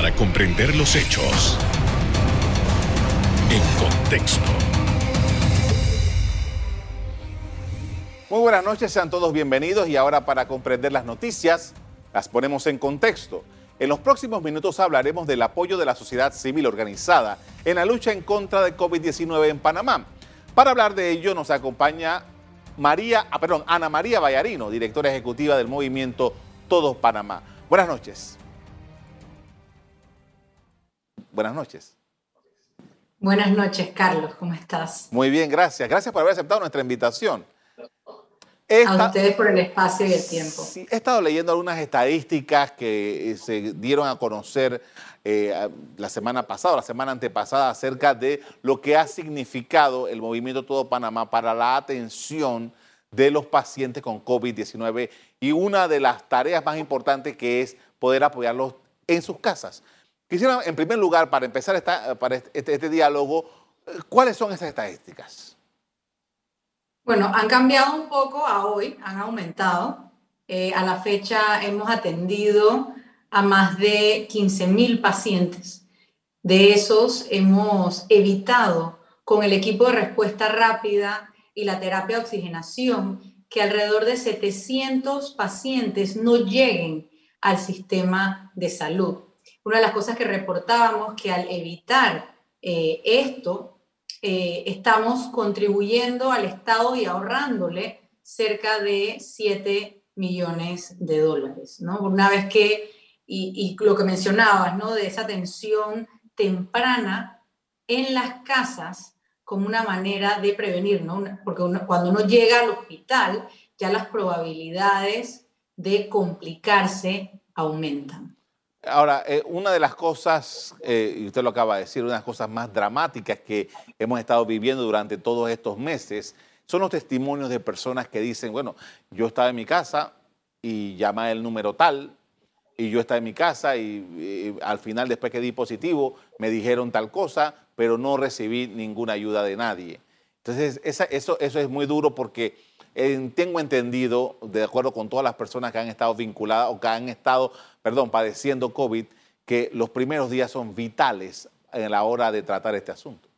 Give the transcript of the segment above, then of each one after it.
para comprender los hechos en contexto. Muy buenas noches, sean todos bienvenidos y ahora para comprender las noticias las ponemos en contexto. En los próximos minutos hablaremos del apoyo de la sociedad civil organizada en la lucha en contra de COVID-19 en Panamá. Para hablar de ello nos acompaña María, ah, perdón, Ana María Vallarino, directora ejecutiva del movimiento Todos Panamá. Buenas noches. Buenas noches. Buenas noches, Carlos, ¿cómo estás? Muy bien, gracias. Gracias por haber aceptado nuestra invitación. a ustedes por el espacio y el tiempo. Sí, he estado leyendo algunas estadísticas que eh, se dieron a conocer eh, la semana pasada, la semana antepasada, acerca de lo que ha significado el movimiento Todo Panamá para la atención de los pacientes con COVID-19 y una de las tareas más importantes que es poder apoyarlos en sus casas. Quisiera, en primer lugar, para empezar esta, para este, este, este diálogo, ¿cuáles son esas estadísticas? Bueno, han cambiado un poco a hoy, han aumentado. Eh, a la fecha hemos atendido a más de 15.000 pacientes. De esos hemos evitado con el equipo de respuesta rápida y la terapia de oxigenación que alrededor de 700 pacientes no lleguen al sistema de salud una de las cosas que reportábamos que al evitar eh, esto, eh, estamos contribuyendo al Estado y ahorrándole cerca de 7 millones de dólares, ¿no? Una vez que, y, lo que mencionabas, ¿no? De esa atención temprana en las casas como una manera de prevenir, ¿no? Porque cuando uno llega al hospital, ya las probabilidades de complicarse aumentan. Ahora, eh, una de las cosas, eh, y usted lo acaba de decir, una de las cosas más dramáticas que hemos estado viviendo durante todos estos meses son los testimonios de personas que dicen, bueno, yo estaba en mi casa y llamé el número tal, y yo estaba en mi casa y, al final, después que di positivo, me dijeron tal cosa, pero no recibí ninguna ayuda de nadie. Entonces, eso, eso es muy duro porque tengo entendido, de acuerdo con todas las personas que han estado vinculadas o que han estado, perdón, padeciendo COVID, que los primeros días son vitales en la hora de tratar este asunto.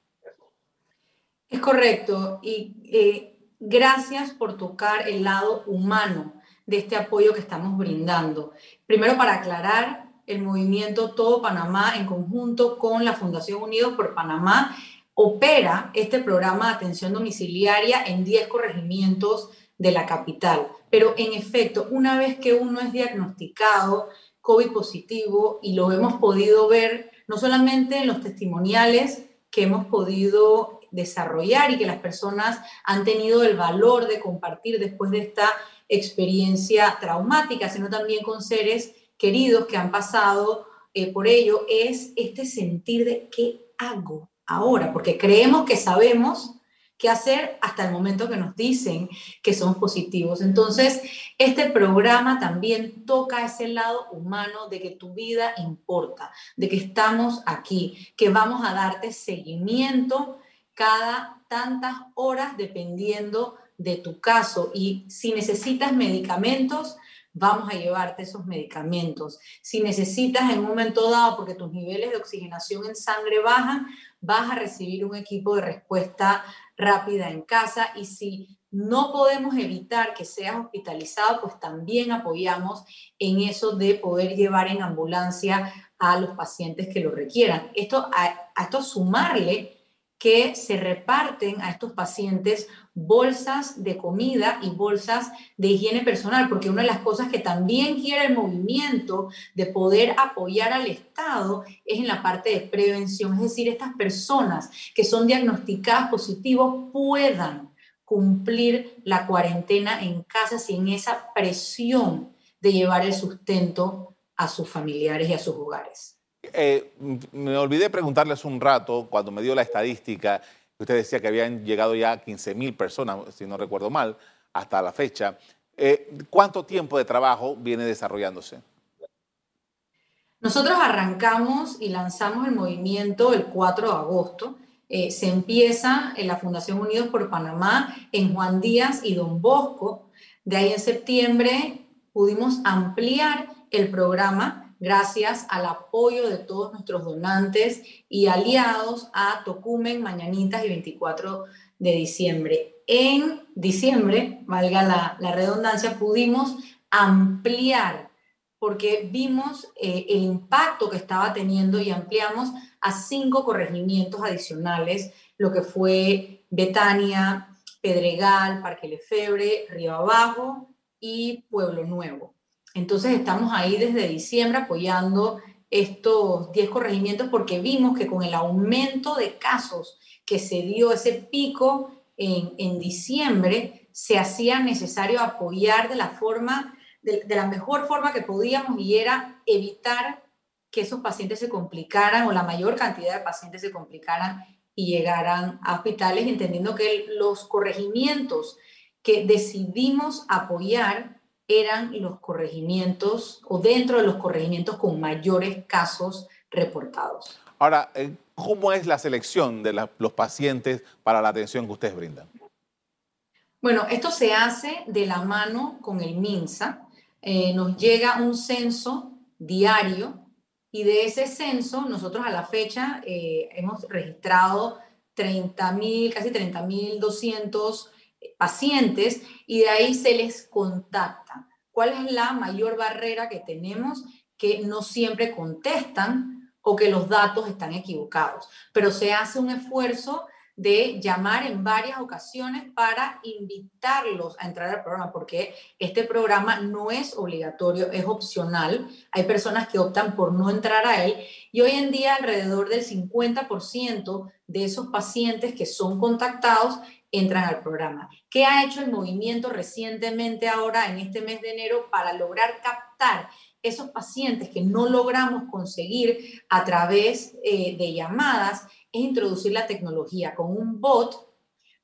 Es correcto. Y eh, gracias por tocar el lado humano de este apoyo que estamos brindando. Primero, para aclarar, el movimiento Todo Panamá en conjunto con la Fundación Unidos por Panamá opera este programa de atención domiciliaria en 10 corregimientos de la capital. Pero en efecto, una vez que uno es diagnosticado COVID positivo y lo hemos podido ver no solamente en los testimoniales que hemos podido desarrollar y que las personas han tenido el valor de compartir después de esta experiencia traumática, sino también con seres queridos que han pasado eh, por ello, es este sentir de qué hago, ahora, porque creemos que sabemos qué hacer hasta el momento que nos dicen que somos positivos. Entonces, este programa también toca ese lado humano de que tu vida importa, de que estamos aquí, que vamos a darte seguimiento cada tantas horas dependiendo de tu caso y si necesitas medicamentos, vamos a llevarte esos medicamentos. Si necesitas en un momento dado, porque tus niveles de oxigenación en sangre bajan, vas a recibir un equipo de respuesta rápida en casa y si no podemos evitar que seas hospitalizado, pues también apoyamos en eso de poder llevar en ambulancia a los pacientes que lo requieran. Esto, a, a esto sumarle que se reparten a estos pacientes bolsas de comida y bolsas de higiene personal, porque una de las cosas que también quiere el movimiento de poder apoyar al Estado es en la parte de prevención, es decir, estas personas que son diagnosticadas positivos puedan cumplir la cuarentena en casa sin esa presión de llevar el sustento a sus familiares y a sus hogares. Eh, me olvidé preguntarles un rato cuando me dio la estadística. Usted decía que habían llegado ya 15 mil personas, si no recuerdo mal, hasta la fecha. Eh, ¿Cuánto tiempo de trabajo viene desarrollándose? Nosotros arrancamos y lanzamos el movimiento el 4 de agosto. Eh, se empieza en la Fundación Unidos por Panamá, en Juan Díaz y Don Bosco. De ahí en septiembre pudimos ampliar el programa gracias al apoyo de todos nuestros donantes y aliados a Tocumen, Mañanitas y 24 de diciembre. En diciembre, valga la, redundancia, pudimos ampliar porque vimos eh, el impacto que estaba teniendo y ampliamos a cinco corregimientos adicionales, lo que fue Betania, Pedregal, Parque Lefebre, Río Abajo y Pueblo Nuevo. Entonces estamos ahí desde diciembre apoyando estos 10 corregimientos porque vimos que con el aumento de casos que se dio ese pico en, en diciembre, se hacía necesario apoyar de la forma de, la mejor forma que podíamos y era evitar que esos pacientes se complicaran o la mayor cantidad de pacientes se complicaran y llegaran a hospitales, entendiendo que los corregimientos que decidimos apoyar eran los corregimientos o dentro de los corregimientos con mayores casos reportados. Ahora, eh, ¿cómo es la selección de los pacientes para la atención que ustedes brindan? Bueno, esto se hace de la mano con el MINSA. Eh, nos llega un censo diario y de ese censo nosotros a la fecha eh, hemos registrado 30.000, casi 30.200 pacientes y de ahí se les contacta. ¿Cuál es la mayor barrera que tenemos? Que no siempre contestan o que los datos están equivocados, pero se hace un esfuerzo de llamar en varias ocasiones para invitarlos a entrar al programa, porque este programa no es obligatorio, es opcional. Hay personas que optan por no entrar a él y hoy en día alrededor del 50% de esos pacientes que son contactados entran al programa. ¿Qué ha hecho el movimiento recientemente ahora en este mes de enero para lograr captar esos pacientes que no logramos conseguir a través eh, de llamadas? es introducir la tecnología con un bot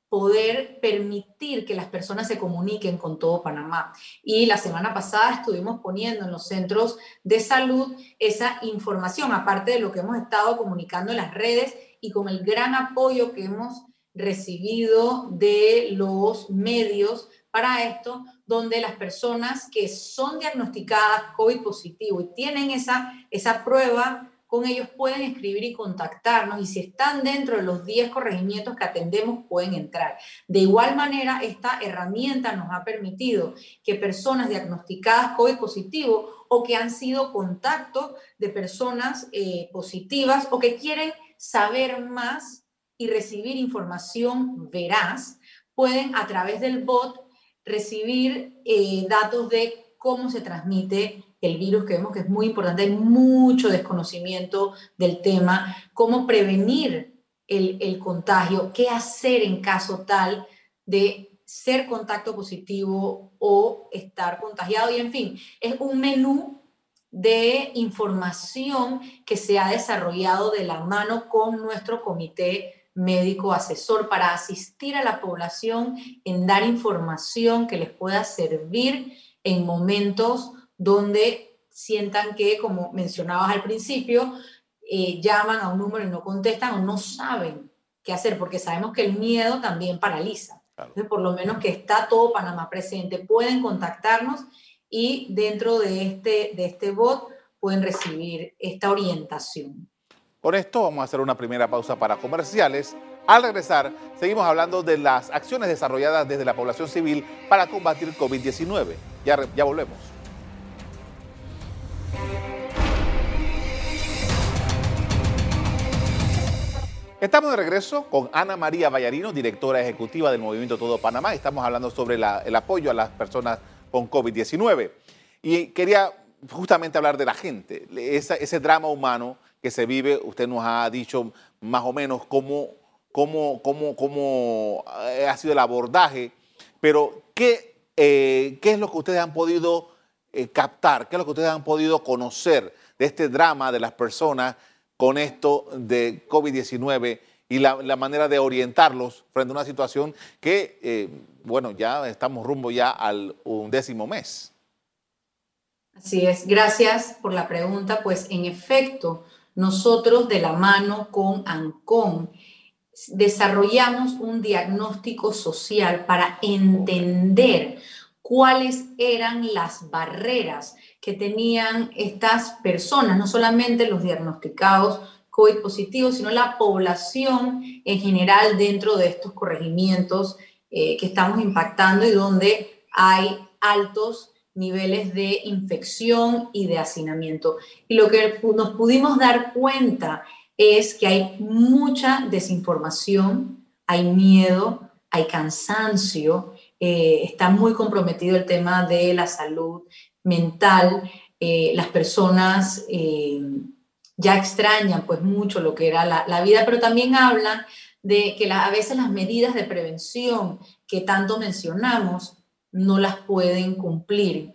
poder permitir que las personas se comuniquen con todo Panamá. Y la semana pasada estuvimos poniendo en los centros de salud esa información, aparte de lo que hemos estado comunicando en las redes y con el gran apoyo que hemos recibido de los medios para esto, donde las personas que son diagnosticadas COVID positivo y tienen esa, esa prueba con ellos pueden escribir y contactarnos y si están dentro de los 10 corregimientos que atendemos pueden entrar. De igual manera, esta herramienta nos ha permitido que personas diagnosticadas COVID positivo o que han sido contacto de personas eh, positivas o que quieren saber más y recibir información veraz, pueden a través del bot recibir eh, datos de cómo se transmite el virus, que vemos que es muy importante, hay mucho desconocimiento del tema, cómo prevenir el, contagio, qué hacer en caso tal de ser contacto positivo o estar contagiado. Y en fin, es un menú de información que se ha desarrollado de la mano con nuestro comité médico asesor para asistir a la población en dar información que les pueda servir en momentos donde sientan que, como mencionabas al principio, eh, llaman a un número y no contestan o no saben qué hacer, porque sabemos que el miedo también paraliza. Entonces, por lo menos que está todo Panamá presente, pueden contactarnos y dentro de este, de este bot pueden recibir esta orientación. Con esto vamos a hacer una primera pausa para comerciales. Al regresar, seguimos hablando de las acciones desarrolladas desde la población civil para combatir COVID-19. Ya, ya volvemos. Estamos de regreso con Ana María Vallarino, directora ejecutiva del Movimiento Todo Panamá. Estamos hablando sobre el apoyo a las personas con COVID-19. Y quería justamente hablar de la gente, ese, drama humano que se vive. Usted nos ha dicho más o menos cómo, cómo, cómo, cómo eh, ha sido el abordaje, pero ¿qué, eh, ¿qué es lo que ustedes han podido eh, captar? ¿Qué es lo que ustedes han podido conocer de este drama de las personas con esto de COVID-19 y la, manera de orientarlos frente a una situación que, bueno, ya estamos rumbo ya al undécimo mes. Así es, gracias por la pregunta. Pues en efecto, nosotros de la mano con ANCON desarrollamos un diagnóstico social para entender cuáles eran las barreras que tenían estas personas, no solamente los diagnosticados COVID positivos, sino la población en general dentro de estos corregimientos eh, que estamos impactando y donde hay altos niveles de infección y de hacinamiento. Y lo que nos pudimos dar cuenta es que hay mucha desinformación, hay miedo, hay cansancio, eh, está muy comprometido el tema de la salud mental, eh, las personas eh, ya extrañan pues mucho lo que era la, vida, pero también hablan de que a veces las medidas de prevención que tanto mencionamos no las pueden cumplir.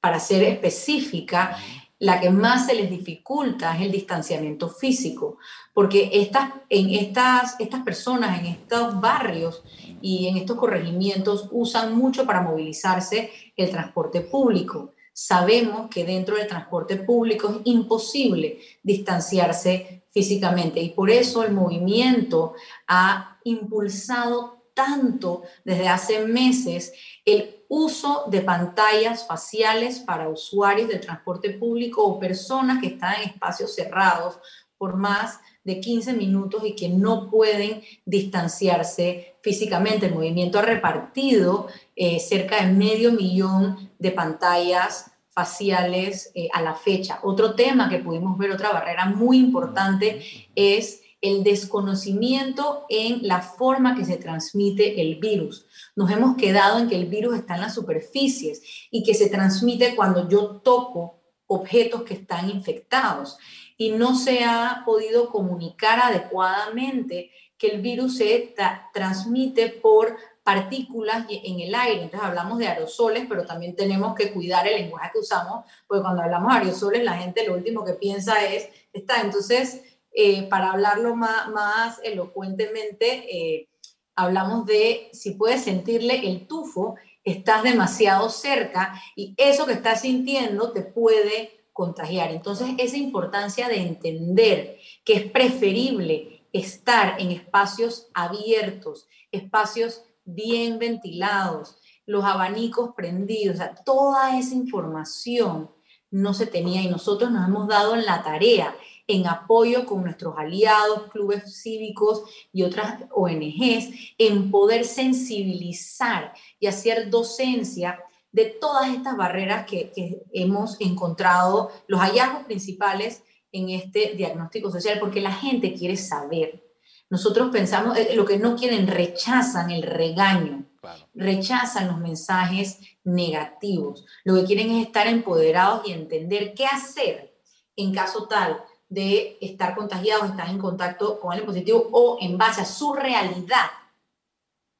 para ser específica, la que más se les dificulta es el distanciamiento físico, porque estas, en estas, estas personas en estos barrios y en estos corregimientos usan mucho para movilizarse el transporte público. Sabemos que dentro del transporte público es imposible distanciarse físicamente y por eso el movimiento ha impulsado tanto desde hace meses el uso de pantallas faciales para usuarios del transporte público o personas que están en espacios cerrados por más de 15 minutos y que no pueden distanciarse físicamente. El movimiento ha repartido eh, cerca de medio millón de pantallas faciales eh, a la fecha. Otro tema que pudimos ver, otra barrera muy importante, es el desconocimiento en la forma que se transmite el virus. Nos hemos quedado en que el virus está en las superficies y que se transmite cuando yo toco objetos que están infectados y no se ha podido comunicar adecuadamente que el virus se transmite por partículas en el aire. Entonces hablamos de aerosoles, pero también tenemos que cuidar el lenguaje que usamos, porque cuando hablamos de aerosoles la gente lo último que piensa es, está. Entonces, eh, para hablarlo más, elocuentemente, eh, hablamos de si puedes sentirle el tufo, estás demasiado cerca y eso que estás sintiendo te puede contagiar. Entonces, esa importancia de entender que es preferible estar en espacios abiertos, espacios bien ventilados, los abanicos prendidos, o sea, toda esa información no se tenía y nosotros nos hemos dado en la tarea en apoyo con nuestros aliados, clubes cívicos y otras ONGs, en poder sensibilizar y hacer docencia de todas estas barreras que, hemos encontrado, los hallazgos principales en este diagnóstico social, porque la gente quiere saber. Nosotros pensamos, eh, lo que no quieren, rechazan el regaño, rechazan los mensajes negativos. Lo que quieren es estar empoderados y entender qué hacer en caso tal de estar contagiados, estar en contacto con alguien positivo o en base a su realidad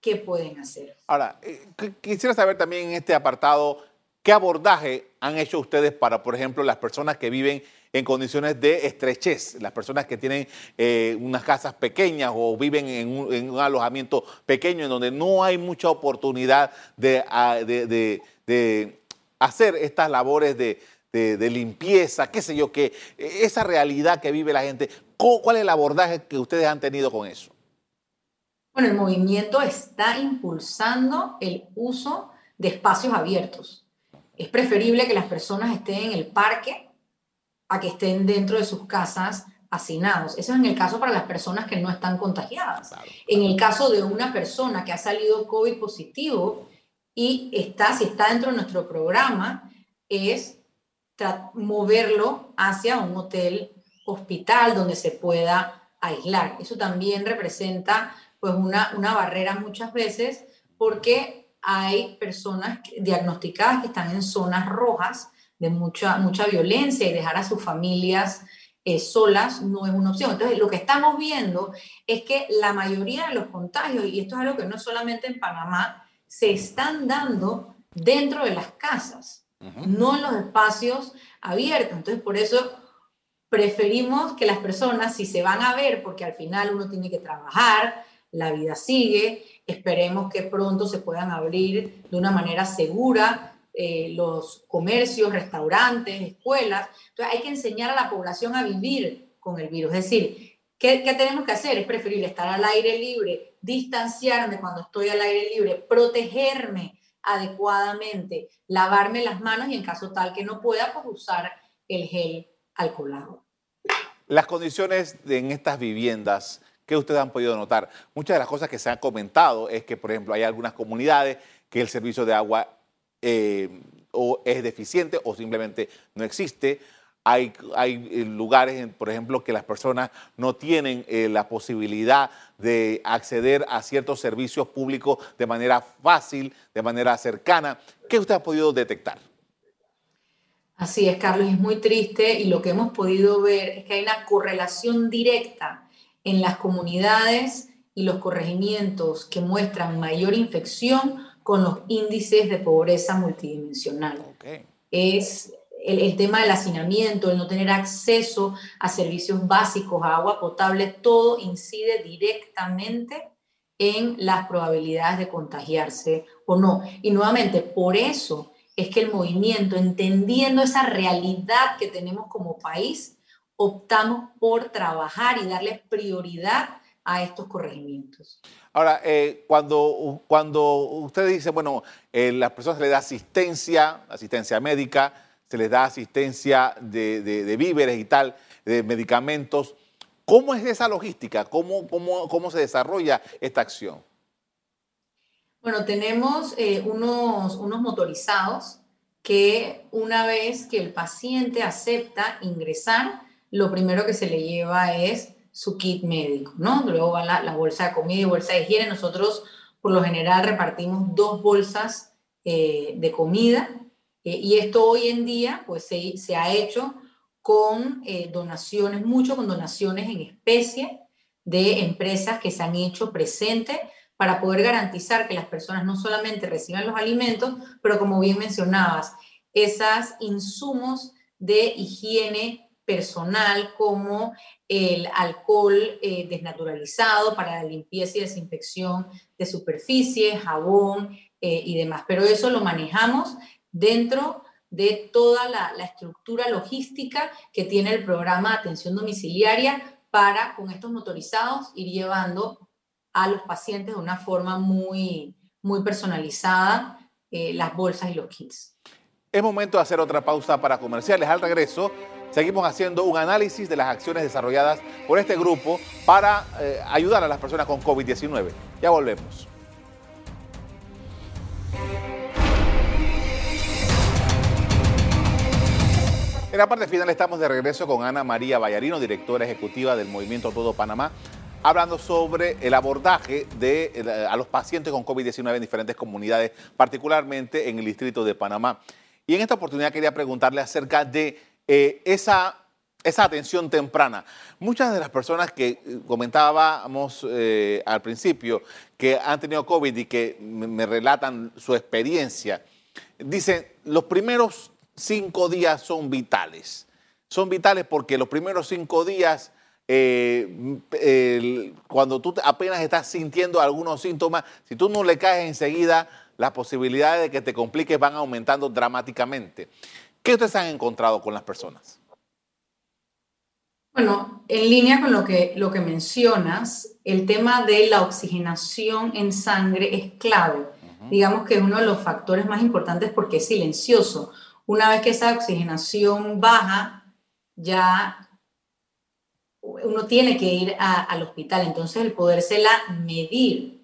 qué pueden hacer. Ahora, eh, quisiera saber también en este apartado, ¿qué abordaje han hecho ustedes para, por ejemplo, las personas que viven en condiciones de estrechez, las personas que tienen eh, unas casas pequeñas o viven en un, alojamiento pequeño en donde no hay mucha oportunidad de, de, hacer estas labores de, limpieza, qué sé yo, que esa realidad que vive la gente, ¿cuál es el abordaje que ustedes han tenido con eso? Bueno, el movimiento está impulsando el uso de espacios abiertos. Es preferible que las personas estén en el parque a que estén dentro de sus casas hacinados. Eso es en el caso para las personas que no están contagiadas. En el caso de una persona que ha salido COVID positivo y está, si está dentro de nuestro programa, es moverlo hacia un hotel hospital donde se pueda aislar. Eso también representa pues una, una barrera muchas veces porque hay personas diagnosticadas que están en zonas rojas de mucha, mucha violencia y dejar a sus familias eh, solas no es una opción. Entonces, lo que estamos viendo es que la mayoría de los contagios, y esto es algo que no solamente en Panamá, se están dando dentro de las casas, no en los espacios abiertos. Entonces, por eso preferimos que las personas, si se van a ver, porque al final uno tiene que trabajar, la vida sigue, esperemos que pronto se puedan abrir de una manera segura eh, los comercios, restaurantes, escuelas. Entonces hay que enseñar a la población a vivir con el virus. Es decir, ¿qué, ¿qué, tenemos que hacer? Es preferible estar al aire libre, distanciarme cuando estoy al aire libre, protegerme adecuadamente, lavarme las manos y en caso tal que no pueda, pues usar el gel alcoholado. Las condiciones en estas viviendas que ustedes han podido notar, muchas de las cosas que se han comentado es que, por ejemplo, hay algunas comunidades que el servicio de agua eh, o es deficiente o simplemente no existe. Hay, hay eh, lugares, por ejemplo, que las personas no tienen eh, la posibilidad de acceder a ciertos servicios públicos de manera fácil, de manera cercana. ¿Qué usted ha podido detectar? Así es, Carlos, es muy triste y lo que hemos podido ver es que hay una correlación directa en las comunidades y los corregimientos que muestran mayor infección con los índices de pobreza multidimensional. Es el, tema del hacinamiento, el no tener acceso a servicios básicos, a agua potable, todo incide directamente en las probabilidades de contagiarse o no. Y nuevamente, por eso es que el movimiento, entendiendo esa realidad que tenemos como país, optamos por trabajar y darle prioridad a estos corregimientos. Ahora, eh, cuando, cuando usted dice, bueno, eh, las personas les da asistencia, asistencia médica, se les da asistencia de, de, víveres y tal, de medicamentos, ¿cómo es esa logística? ¿Cómo, cómo, cómo se desarrolla esta acción? Bueno, tenemos eh, unos, unos motorizados que una vez que el paciente acepta ingresar, lo primero que se le lleva es su kit médico, ¿no? Luego va la, bolsa de comida y bolsa de higiene. Nosotros, por lo general, repartimos dos bolsas eh, de comida eh, y esto hoy en día, pues, se, ha hecho con donaciones, mucho con donaciones en especie de empresas que se han hecho presentes para poder garantizar que las personas no solamente reciban los alimentos, pero como bien mencionabas, esos insumos de higiene personal como el alcohol eh, desnaturalizado para la limpieza y desinfección de superficie, jabón eh, y demás. Pero eso lo manejamos dentro de toda la, la, estructura logística que tiene el programa de atención domiciliaria para, con estos motorizados, ir llevando a los pacientes de una forma muy, muy personalizada eh, las bolsas y los kits. Es momento de hacer otra pausa para comerciales. Al regreso, seguimos haciendo un análisis de las acciones desarrolladas por este grupo para eh, ayudar a las personas con COVID-19. Ya volvemos. En la parte final estamos de regreso con Ana María Vallarino, directora ejecutiva del Movimiento Todo Panamá hablando sobre el abordaje de, eh, a los pacientes con COVID-19 en diferentes comunidades, particularmente en el distrito de Panamá. Y en esta oportunidad quería preguntarle acerca de eh, esa, esa atención temprana. Muchas de las personas que eh, comentábamos al principio que han tenido COVID y que me relatan su experiencia, dicen, los primeros cinco días son vitales. Son vitales porque los primeros cinco días eh, cuando tú apenas estás sintiendo algunos síntomas, si tú no le caes enseguida, las posibilidades de que te compliques van aumentando dramáticamente. ¿Qué ustedes han encontrado con las personas? Bueno, en línea con lo que, lo que mencionas, el tema de la oxigenación en sangre es clave. Digamos que es uno de los factores más importantes porque es silencioso. Una vez que esa oxigenación baja, ya uno tiene que ir al hospital, entonces el podérsela medir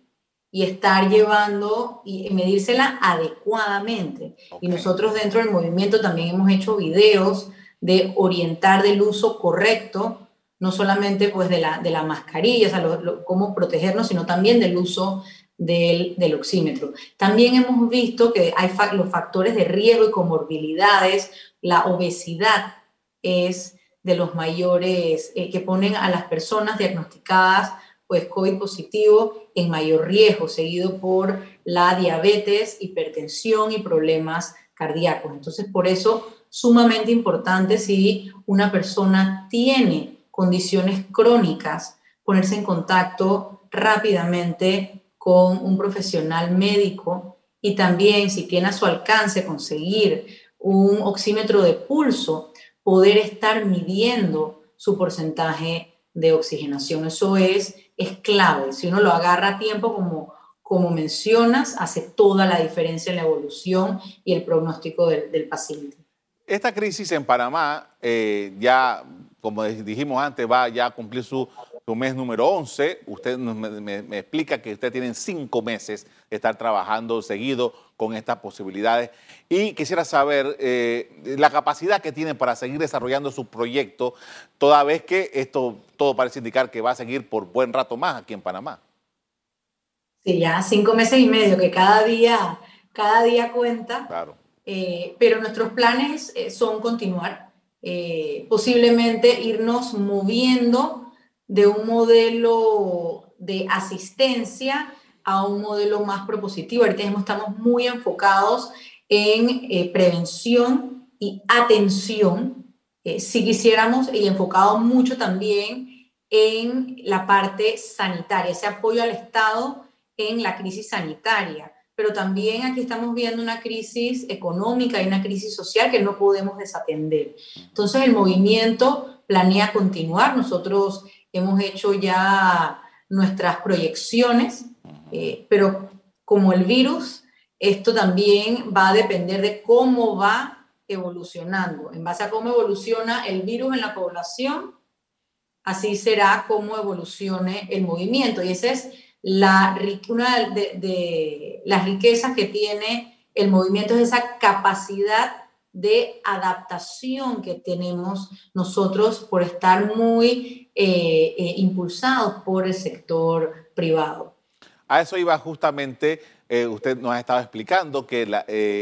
y estar llevando y medírsela adecuadamente. Y nosotros dentro del movimiento también hemos hecho videos de orientar del uso correcto, no solamente pues de la, de la mascarilla, o sea, cómo protegernos, sino también del uso del, oxímetro. También hemos visto que hay los factores de riesgo y comorbilidades, la obesidad es de los mayores, eh, que ponen a las personas diagnosticadas pues COVID positivo en mayor riesgo, seguido por la diabetes, hipertensión y problemas cardíacos. Entonces, por eso, sumamente importante si una persona tiene condiciones crónicas, ponerse en contacto rápidamente con un profesional médico y también, si tiene a su alcance, conseguir un oxímetro de pulso poder estar midiendo su porcentaje de oxigenación. Eso es, es clave. Si uno lo agarra a tiempo, como, como mencionas, hace toda la diferencia en la evolución y el pronóstico del, paciente. Esta crisis en Panamá eh, ya, como dijimos antes, va ya a cumplir su, mes número 11. Usted me, explica que usted tiene cinco meses de estar trabajando seguido con estas posibilidades. Y quisiera saber eh, la capacidad que tiene para seguir desarrollando su proyecto, toda vez que esto todo parece indicar que va a seguir por buen rato más aquí en Panamá. Sí, ya cinco meses y medio, que cada día, cada día cuenta. Claro. Eh, pero nuestros planes eh, son continuar, eh, posiblemente irnos moviendo de un modelo de asistencia a un modelo más propositivo. Ahorita estamos muy enfocados en prevención y atención, si quisiéramos, y enfocado mucho también en la parte sanitaria, ese apoyo al Estado en la crisis sanitaria, pero también aquí estamos viendo una crisis económica y una crisis social que no podemos desatender. Entonces el movimiento planea continuar. Nosotros hemos hecho ya nuestras proyecciones, eh, pero como el virus, esto también va a depender de cómo va evolucionando. En base a cómo evoluciona el virus en la población, así será cómo evolucione el movimiento. Y ese es una de, las riquezas que tiene el movimiento es esa capacidad de adaptación que tenemos nosotros por estar muy eh, eh, impulsados por el sector privado. A eso iba justamente, eh, usted nos ha estado explicando que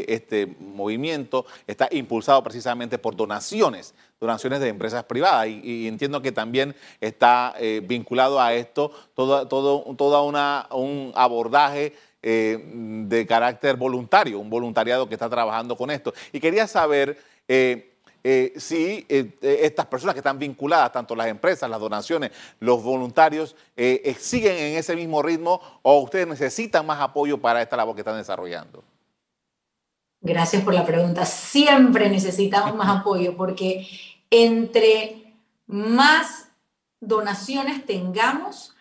este movimiento está impulsado precisamente por donaciones donaciones de empresas privadas y, entiendo que también está vinculado a esto todo, toda una, un abordaje de carácter voluntario, un voluntariado que está trabajando con esto. Y quería saber si estas personas que están vinculadas, tanto las empresas, las donaciones, los voluntarios, siguen en ese mismo ritmo o ustedes necesitan más apoyo para esta labor que están desarrollando. Gracias por la pregunta. Siempre necesitamos más apoyo porque entre más donaciones tengamos,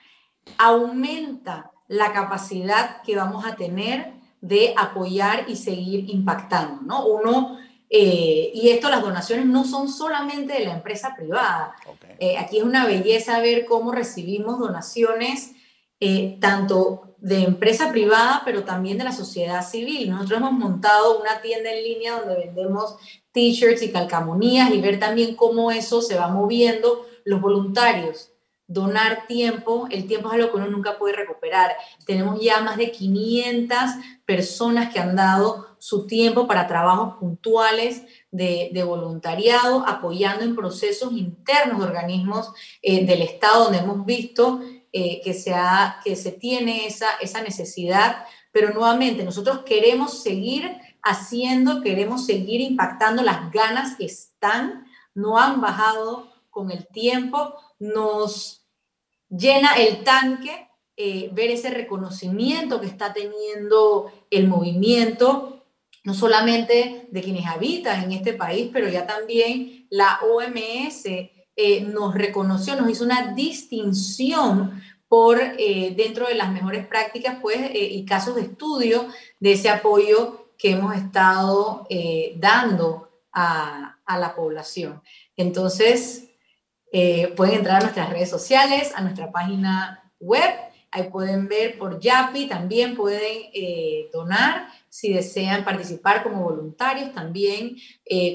aumenta la capacidad que vamos a tener de apoyar y seguir impactando, ¿no? Uno, eh, y esto las donaciones no son solamente de la empresa privada. Eh, aquí es una belleza ver cómo recibimos donaciones eh, tanto de empresa privada, pero también de la sociedad civil. Nosotros hemos montado una tienda en línea donde vendemos t-shirts y calcamonías y ver también cómo eso se va moviendo. Los voluntarios, donar tiempo, el tiempo es algo que uno nunca puede recuperar. Tenemos ya más de 500 personas que han dado su tiempo para trabajos puntuales de, voluntariado, apoyando en procesos internos de organismos eh, del Estado, donde hemos visto eh, que, se que se tiene esa, esa necesidad, pero nuevamente nosotros queremos seguir haciendo, queremos seguir impactando, las ganas están, no han bajado con el tiempo, nos llena el tanque eh, ver ese reconocimiento que está teniendo el movimiento, no solamente de quienes habitan en este país, pero ya también la OMS eh, nos reconoció, nos hizo una distinción por eh, dentro de las mejores prácticas pues, y casos de estudio de ese apoyo que hemos estado eh, dando a, la población. Entonces, eh, pueden entrar a nuestras redes sociales, a nuestra página web, ahí pueden ver por Yapi, también pueden eh, donar si desean participar como voluntarios, también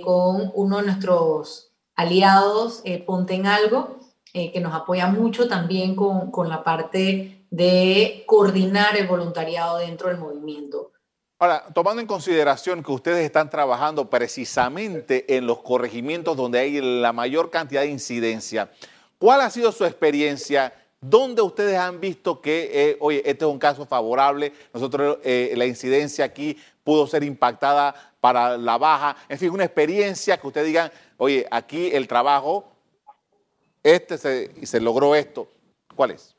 con uno de nuestros aliados, Ponte en Algo, que nos apoya mucho también con, con la parte de coordinar el voluntariado dentro del movimiento. Ahora, tomando en consideración que ustedes están trabajando precisamente en los corregimientos donde hay la mayor cantidad de incidencia, ¿cuál ha sido su experiencia? ¿Dónde ustedes han visto que, eh, oye, este es un caso favorable, nosotros eh, la incidencia aquí pudo ser impactada para la baja? En fin, una experiencia que ustedes digan, oye, aquí el trabajo, este se, y se logró esto. ¿Cuál es?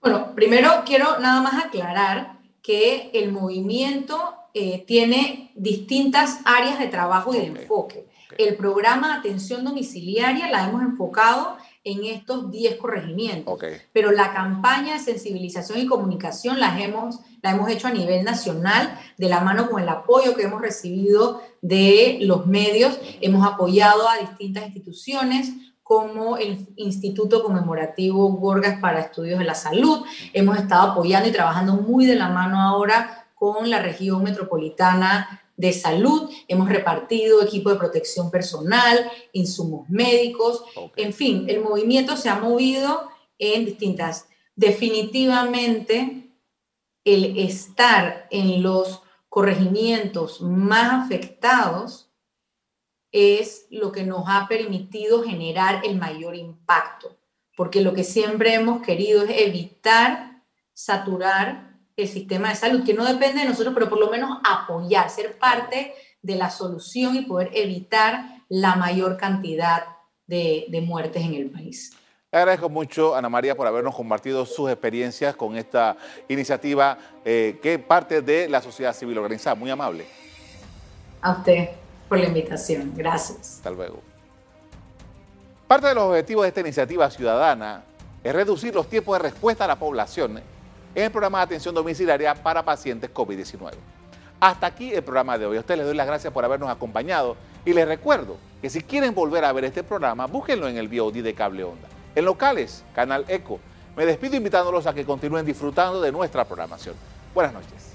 Bueno, primero quiero nada más aclarar que el movimiento eh, tiene distintas áreas de trabajo y de enfoque. El programa de atención domiciliaria la hemos enfocado en estos 10 corregimientos. Pero la campaña de sensibilización y comunicación la hemos, la hemos hecho a nivel nacional, de la mano con el apoyo que hemos recibido de los medios. Hemos apoyado a distintas instituciones como el Instituto Conmemorativo Gorgas para Estudios de la Salud. Hemos estado apoyando y trabajando muy de la mano ahora con la región metropolitana de salud, hemos repartido equipo de protección personal, insumos médicos, en fin, el movimiento se ha movido en distintas. Definitivamente, el estar en los corregimientos más afectados es lo que nos ha permitido generar el mayor impacto, porque lo que siempre hemos querido es evitar saturar el sistema de salud, que no depende de nosotros, pero por lo menos apoyar, ser parte de la solución y poder evitar la mayor cantidad de, muertes en el país. Le agradezco mucho, Ana María, por habernos compartido sus experiencias con esta iniciativa eh, que parte de la sociedad civil organizada. Muy amable. A usted por la invitación. Gracias. Hasta luego. Parte de los objetivos de esta iniciativa ciudadana es reducir los tiempos de respuesta a la población en el programa de atención domiciliaria para pacientes COVID-19. Hasta aquí el programa de hoy. A ustedes les doy las gracias por habernos acompañado y les recuerdo que si quieren volver a ver este programa, búsquenlo en el VOD de Cable Onda. En locales, Canal Eco. Me despido invitándolos a que continúen disfrutando de nuestra programación. Buenas noches.